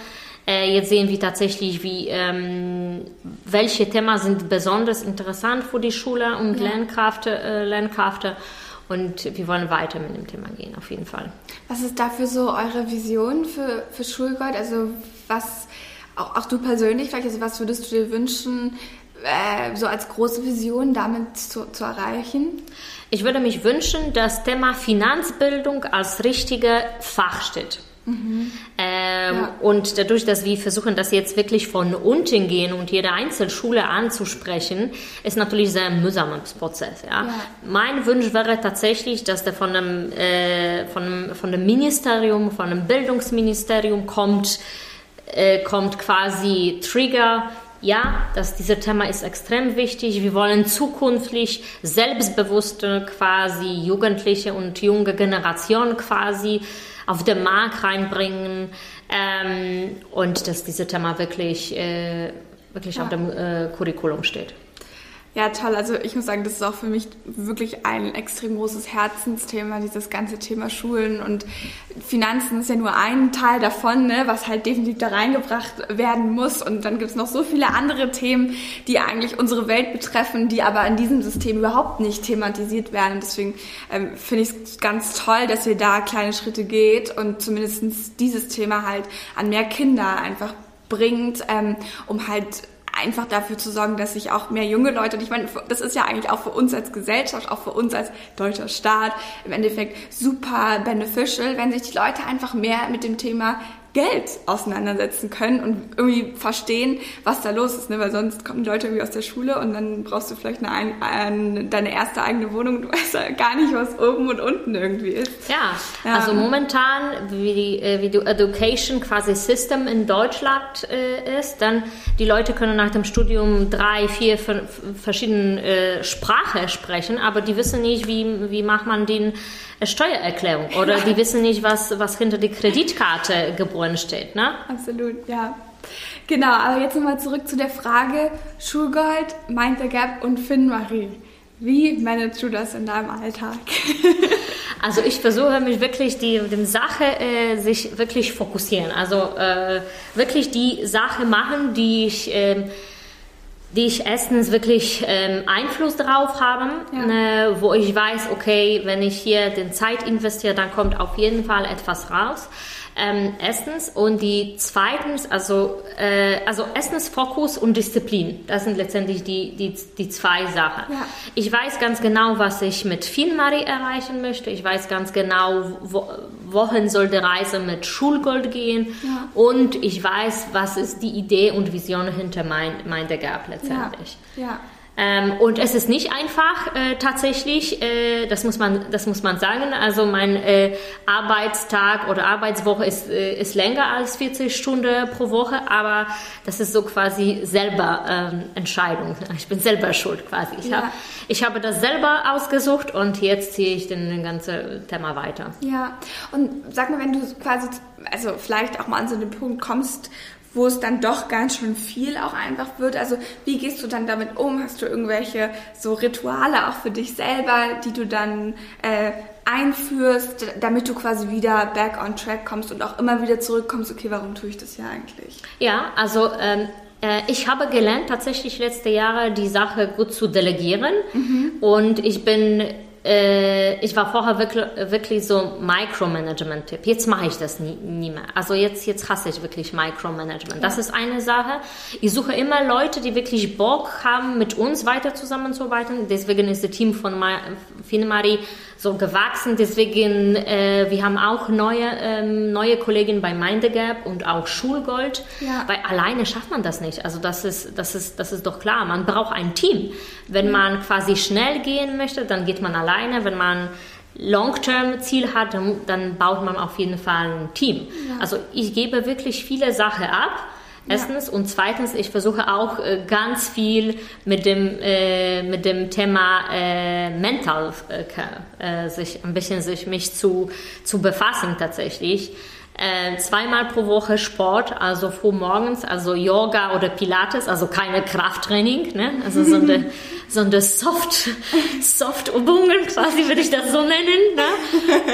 Äh, jetzt sehen wir tatsächlich, wie, ähm, welche Themen sind besonders interessant für die Schule und ja. Lernkräfte, äh, Lernkräfte. Und wir wollen weiter mit dem Thema gehen, auf jeden Fall. Was ist dafür so eure Vision für, für Schulgold? Also was, auch, auch du persönlich vielleicht, also was würdest du dir wünschen, äh, so als große Vision damit zu, zu erreichen? Ich würde mich wünschen, dass Thema Finanzbildung als richtiger Fach steht. Mhm. Ähm, ja. Und dadurch, dass wir versuchen, das jetzt wirklich von unten gehen und jede Einzelschule anzusprechen, ist natürlich sehr mühsamer Prozess. Ja? ja? Mein Wunsch wäre tatsächlich, dass der von dem, äh, von, von dem Ministerium, von dem Bildungsministerium kommt, äh, kommt quasi Trigger, ja, dass dieses Thema ist extrem wichtig. Wir wollen zukünftig selbstbewusste quasi Jugendliche und junge Generation quasi auf den Markt reinbringen ähm, und dass dieses Thema wirklich, äh, wirklich ja. auf dem äh, Curriculum steht. Ja, toll. Also ich muss sagen, das ist auch für mich wirklich ein extrem großes Herzensthema, dieses ganze Thema Schulen und Finanzen ist ja nur ein Teil davon, ne, was halt definitiv da reingebracht werden muss. Und dann gibt es noch so viele andere Themen, die eigentlich unsere Welt betreffen, die aber in diesem System überhaupt nicht thematisiert werden. Deswegen ähm, finde ich es ganz toll, dass ihr da kleine Schritte geht und zumindest dieses Thema halt an mehr Kinder einfach bringt, ähm, um halt einfach dafür zu sorgen, dass sich auch mehr junge Leute, und ich meine, das ist ja eigentlich auch für uns als Gesellschaft, auch für uns als deutscher Staat im Endeffekt super beneficial, wenn sich die Leute einfach mehr mit dem Thema Geld auseinandersetzen können und irgendwie verstehen, was da los ist, ne? weil sonst kommen die Leute irgendwie aus der Schule und dann brauchst du vielleicht eine, eine, deine erste eigene Wohnung und du weißt ja gar nicht, was oben und unten irgendwie ist. Ja, ja. also momentan, wie die, äh, wie die Education quasi System in Deutschland äh, ist, dann die Leute können nach dem Studium drei, vier, verschiedene äh, Sprachen sprechen, aber die wissen nicht, wie, wie macht man den Steuererklärung oder die wissen nicht, was, was hinter die Kreditkarte geboren steht. Ne? Absolut, ja. Genau, aber jetzt nochmal zurück zu der Frage Schulgold, Mind the Gap und Finn Marie. Wie managst du das in deinem Alltag? Also ich versuche mich wirklich die, die Sache äh, sich wirklich fokussieren. Also äh, wirklich die Sache machen, die ich äh, die ich erstens wirklich ähm, Einfluss darauf habe, ja. äh, wo ich weiß, okay, wenn ich hier den Zeit investiere, dann kommt auf jeden Fall etwas raus. Ähm, erstens und die zweitens, also, äh, also erstens Fokus und Disziplin. Das sind letztendlich die, die, die zwei Sachen. Ja. Ich weiß ganz genau, was ich mit FinMari erreichen möchte. Ich weiß ganz genau, wo, wohin soll die Reise mit Schulgold gehen. Ja. Und ich weiß, was ist die Idee und Vision hinter mein, mein Gap letztendlich. Ja. ja. Ähm, und es ist nicht einfach äh, tatsächlich, äh, das, muss man, das muss man sagen. Also mein äh, Arbeitstag oder Arbeitswoche ist, äh, ist länger als 40 Stunden pro Woche, aber das ist so quasi selber ähm, Entscheidung. Ich bin selber schuld quasi. Ich, ja. hab, ich habe das selber ausgesucht und jetzt ziehe ich den ganzen Thema weiter. Ja, und sag mal, wenn du quasi, also vielleicht auch mal an so den Punkt kommst, wo es dann doch ganz schön viel auch einfach wird. Also wie gehst du dann damit um? Hast du irgendwelche so Rituale auch für dich selber, die du dann äh, einführst, damit du quasi wieder back on track kommst und auch immer wieder zurückkommst, okay, warum tue ich das ja eigentlich? Ja, also ähm, äh, ich habe gelernt, tatsächlich letzte Jahre die Sache gut zu delegieren mhm. und ich bin äh, ich war vorher wirklich, wirklich so Micromanagement-Tipp. Jetzt mache ich das nie, nie, mehr. Also jetzt, jetzt hasse ich wirklich Micromanagement. Ja. Das ist eine Sache. Ich suche immer Leute, die wirklich Bock haben, mit uns weiter zusammenzuarbeiten. Deswegen ist das Team von Finemari so gewachsen. Deswegen, äh, wir haben auch neue, ähm, neue Kolleginnen bei Mind the Gap und auch Schulgold. Ja. Weil alleine schafft man das nicht. Also das ist, das ist, das ist doch klar. Man braucht ein Team. Wenn mhm. man quasi schnell gehen möchte, dann geht man alleine. Wenn man Long-Term-Ziel hat, dann, dann, baut man auf jeden Fall ein Team. Ja. Also ich gebe wirklich viele Sachen ab Erstens. Ja. Und zweitens, ich versuche auch äh, ganz viel mit dem, äh, mit dem Thema äh, Mental, äh, äh, sich ein bisschen sich mich zu, zu befassen tatsächlich. Äh, zweimal pro Woche Sport, also früh morgens, also Yoga oder Pilates, also keine Krafttraining, ne? also so eine, so eine Soft, Soft-Übungen quasi, würde ich das so nennen. Ne?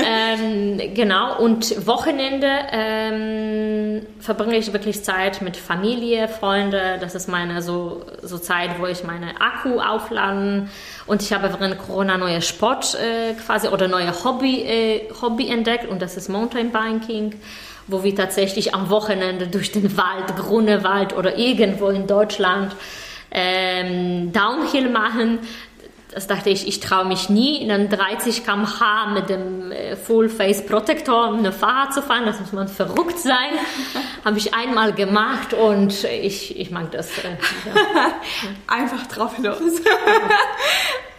ähm, genau, und Wochenende ähm, verbringe ich wirklich Zeit mit Familie, Freunde, das ist meine so, so Zeit, wo ich meine Akku aufladen und ich habe während Corona neue Sport äh, quasi oder neue Hobby, äh, Hobby entdeckt und das ist Mountainbiking, wo wir tatsächlich am Wochenende durch den Wald, Grunewald oder irgendwo in Deutschland ähm, Downhill machen das dachte ich, ich traue mich nie, in einem 30 km/h mit dem äh, Full Face Protektor eine Fahrrad zu fahren. Das muss man verrückt sein. Habe ich einmal gemacht und ich, ich mag das. Äh, ja. Einfach drauf los.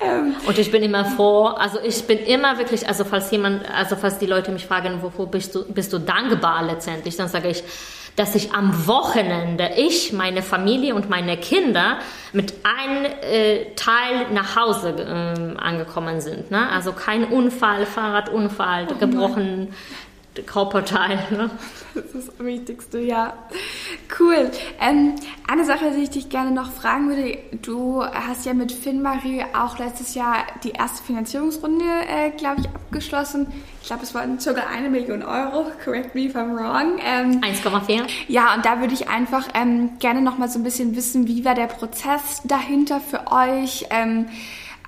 Ähm. und ich bin immer froh, also ich bin immer wirklich, also falls jemand, also falls die Leute mich fragen, wofür bist du, bist du dankbar letztendlich, dann sage ich, dass ich am Wochenende, ich, meine Familie und meine Kinder mit einem äh, Teil nach Hause äh, angekommen sind. Ne? Also kein Unfall, Fahrradunfall, oh gebrochen Körperteil. Ne? Das ist das Wichtigste, ja. Cool. Ähm, eine Sache, die ich dich gerne noch fragen würde, du hast ja mit FinMarie auch letztes Jahr die erste Finanzierungsrunde, äh, glaube ich, abgeschlossen. Ich glaube, es waren circa eine Million Euro. Correct me if I'm wrong. Ähm, 1,4. Ja, und da würde ich einfach ähm, gerne noch mal so ein bisschen wissen, wie war der Prozess dahinter für euch? Ähm,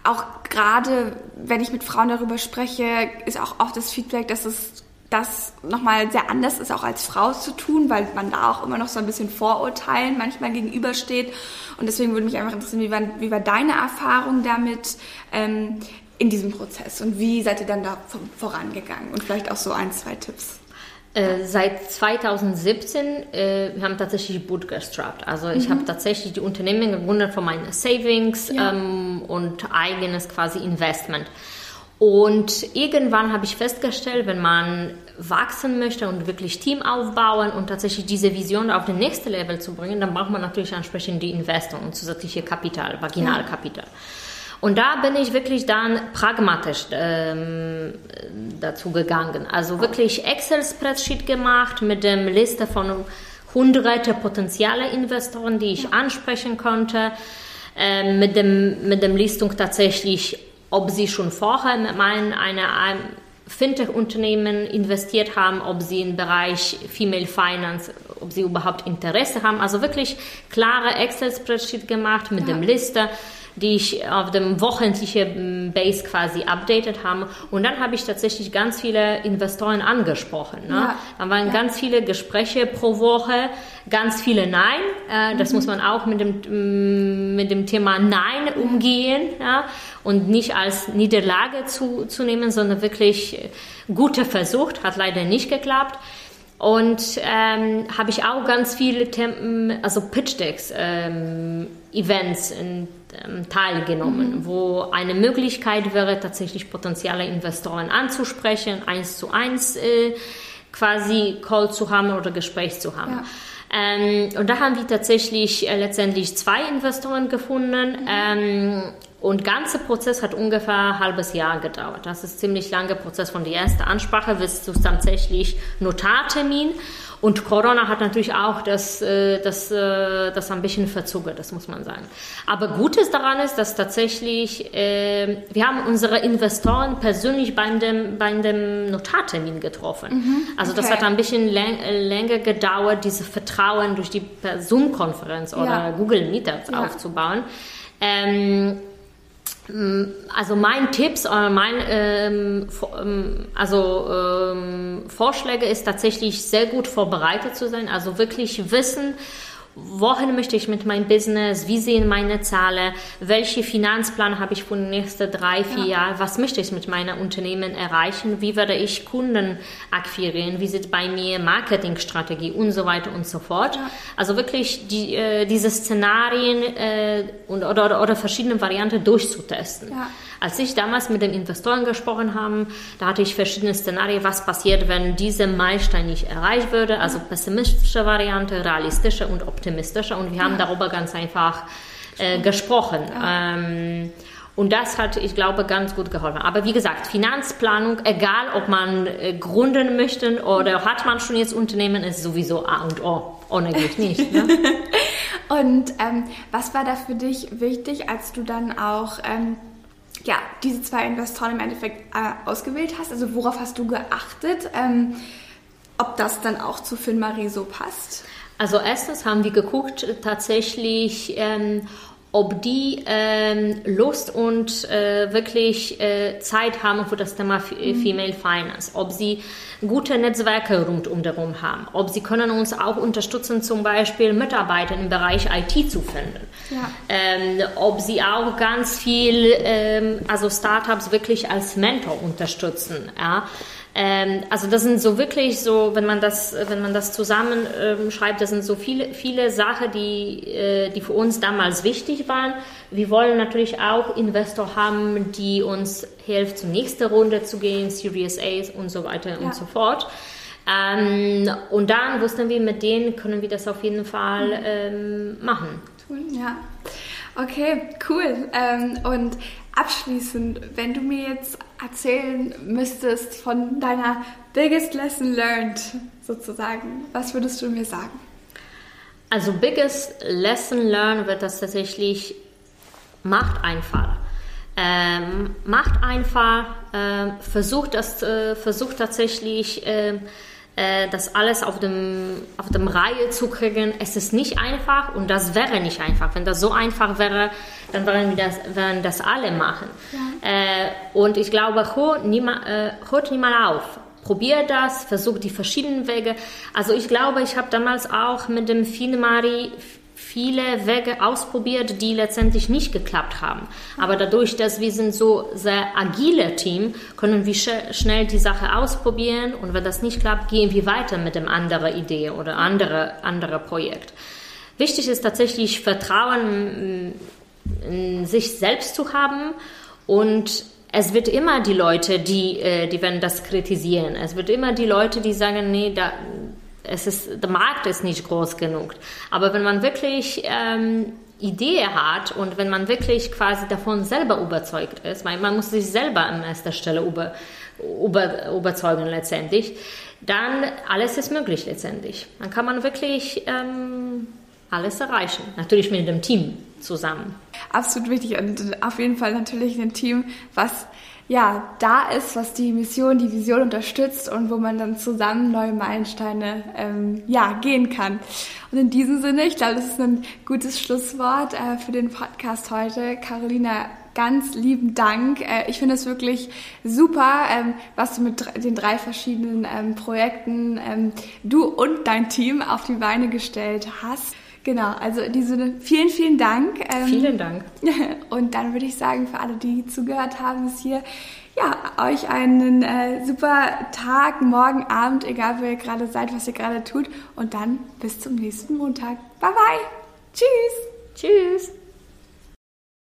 auch gerade, wenn ich mit Frauen darüber spreche, ist auch oft das Feedback, dass es das nochmal sehr anders ist, auch als Frau zu tun, weil man da auch immer noch so ein bisschen Vorurteilen manchmal gegenübersteht. Und deswegen würde mich einfach interessieren, wie war, wie war deine Erfahrung damit ähm, in diesem Prozess und wie seid ihr dann da vorangegangen? Und vielleicht auch so ein, zwei Tipps. Äh, seit 2017 äh, wir haben tatsächlich bootstrapped. Also ich mhm. habe tatsächlich die Unternehmen gegründet von meinen Savings ja. ähm, und eigenes quasi Investment. Und irgendwann habe ich festgestellt, wenn man wachsen möchte und wirklich Team aufbauen und tatsächlich diese Vision auf den nächsten Level zu bringen, dann braucht man natürlich entsprechend die Investoren und zusätzliche Kapital, Vaginalkapital. Ja. Und da bin ich wirklich dann pragmatisch ähm, dazu gegangen. Also wirklich Excel-Spreadsheet gemacht mit der Liste von hunderte potenzielle Investoren, die ich ansprechen konnte, äh, mit, dem, mit dem Listung tatsächlich, ob sie schon vorher meinen, einer, einem Fintech-Unternehmen investiert haben, ob sie im Bereich Female Finance, ob sie überhaupt Interesse haben. Also wirklich klare Excel-Spreadsheet gemacht mit ja. dem Liste die ich auf dem wöchentlichen Base quasi updated habe. Und dann habe ich tatsächlich ganz viele Investoren angesprochen. Ne? Ja. Da waren ja. ganz viele Gespräche pro Woche, ganz viele Nein. Äh, das mhm. muss man auch mit dem, mit dem Thema Nein umgehen ja? und nicht als Niederlage zu, zu nehmen, sondern wirklich guter Versuch, hat leider nicht geklappt. Und ähm, habe ich auch ganz viele Tem also Pitch Decks ähm, Events in, ähm, teilgenommen, mhm. wo eine Möglichkeit wäre, tatsächlich potenzielle Investoren anzusprechen, eins zu eins äh, quasi Call zu haben oder Gespräch zu haben. Ja. Ähm, und da haben wir tatsächlich äh, letztendlich zwei Investoren gefunden. Mhm. Ähm, und der ganze Prozess hat ungefähr ein halbes Jahr gedauert. Das ist ein ziemlich langer Prozess von der ersten Ansprache bis zu tatsächlich Notartermin. Und Corona hat natürlich auch das, äh, das, äh, das ein bisschen verzögert, das muss man sagen. Aber Gutes daran ist, dass tatsächlich, äh, wir haben unsere Investoren persönlich bei dem, bei dem Notartermin getroffen. Mhm, also das hat ein bisschen länger gedauert, diese Vertrauen durch die Zoom-Konferenz oder ja. Google Meetups ja. aufzubauen. Ähm, also mein Tipps, äh, mein ähm, ähm, also ähm, Vorschläge ist tatsächlich sehr gut vorbereitet zu sein, also wirklich wissen, wohin möchte ich mit meinem Business, wie sehen meine Zahlen, welche Finanzplan habe ich für die nächsten drei, vier ja. Jahre, was möchte ich mit meinem Unternehmen erreichen, wie werde ich Kunden akquirieren, wie sieht bei mir Marketingstrategie und so weiter und so fort. Ja. Also wirklich die, äh, diese Szenarien äh, und, oder, oder, oder verschiedene Varianten durchzutesten. Ja. Als ich damals mit den Investoren gesprochen habe, da hatte ich verschiedene Szenarien, was passiert, wenn dieser Meilenstein nicht erreicht würde. Also pessimistische Variante, realistische und optimistische. Und wir haben darüber ganz einfach äh, gesprochen. Ähm, und das hat, ich glaube, ganz gut geholfen. Aber wie gesagt, Finanzplanung, egal ob man äh, gründen möchte oder hat man schon jetzt Unternehmen, ist sowieso A und O. Ohne geht nicht. Ne? und ähm, was war da für dich wichtig, als du dann auch ähm, ja, diese zwei Investoren im Endeffekt äh, ausgewählt hast? Also worauf hast du geachtet, ähm, ob das dann auch zu FinMarie so passt? Also erstens haben wir geguckt tatsächlich, ähm, ob die ähm, Lust und äh, wirklich äh, Zeit haben für das Thema mhm. Female Finance, ob sie gute Netzwerke rundum darum haben, ob sie können uns auch unterstützen, zum Beispiel Mitarbeiter im Bereich IT zu finden, ja. ähm, ob sie auch ganz viel, ähm, also Startups wirklich als Mentor unterstützen, ja ähm, also das sind so wirklich so, wenn man das, wenn man das zusammenschreibt, ähm, das sind so viele, viele Sachen, die, äh, die für uns damals wichtig waren. Wir wollen natürlich auch Investor haben, die uns helfen, zur nächsten Runde zu gehen, Series A und so weiter ja. und so fort. Ähm, und dann wussten wir, mit denen können wir das auf jeden Fall mhm. ähm, machen. Ja. Okay, cool. Ähm, und abschließend, wenn du mir jetzt erzählen müsstest von deiner biggest lesson learned sozusagen, was würdest du mir sagen? Also biggest lesson learned wird das tatsächlich macht einfach. Ähm, macht einfach, äh, versucht das, äh, versucht tatsächlich äh, das alles auf dem, auf dem Reihe zu kriegen. Es ist nicht einfach und das wäre nicht einfach. Wenn das so einfach wäre, dann würden wir das, würden das alle machen. Ja. Äh, und ich glaube, hört niemand, äh, hört niemand auf. Probier das, versucht die verschiedenen Wege. Also ich glaube, ich habe damals auch mit dem Finemari viele Wege ausprobiert, die letztendlich nicht geklappt haben. Aber dadurch, dass wir sind so sehr agile Team, können wir sch schnell die Sache ausprobieren und wenn das nicht klappt, gehen wir weiter mit dem anderen Idee oder andere andere Projekt. Wichtig ist tatsächlich Vertrauen in sich selbst zu haben und es wird immer die Leute, die, äh, die werden das kritisieren. Es wird immer die Leute, die sagen, nee, da, es ist, der Markt ist nicht groß genug. Aber wenn man wirklich ähm, Idee hat und wenn man wirklich quasi davon selber überzeugt ist, weil man muss sich selber an erster Stelle über, über, überzeugen letztendlich, dann alles ist möglich letztendlich. Dann kann man wirklich ähm, alles erreichen. Natürlich mit dem Team zusammen. Absolut wichtig und auf jeden Fall natürlich ein Team, was ja, da ist, was die Mission, die Vision unterstützt und wo man dann zusammen neue Meilensteine ähm, ja, gehen kann. Und in diesem Sinne, ich glaube, das ist ein gutes Schlusswort äh, für den Podcast heute. Carolina, ganz lieben Dank. Äh, ich finde es wirklich super, ähm, was du mit den drei verschiedenen ähm, Projekten ähm, du und dein Team auf die Beine gestellt hast. Genau, also in diesem Sinne, vielen, vielen Dank. Ähm, vielen Dank. Und dann würde ich sagen, für alle, die zugehört haben, ist hier, ja, euch einen äh, super Tag, morgen, Abend, egal wo ihr gerade seid, was ihr gerade tut. Und dann bis zum nächsten Montag. Bye, bye. Tschüss. Tschüss.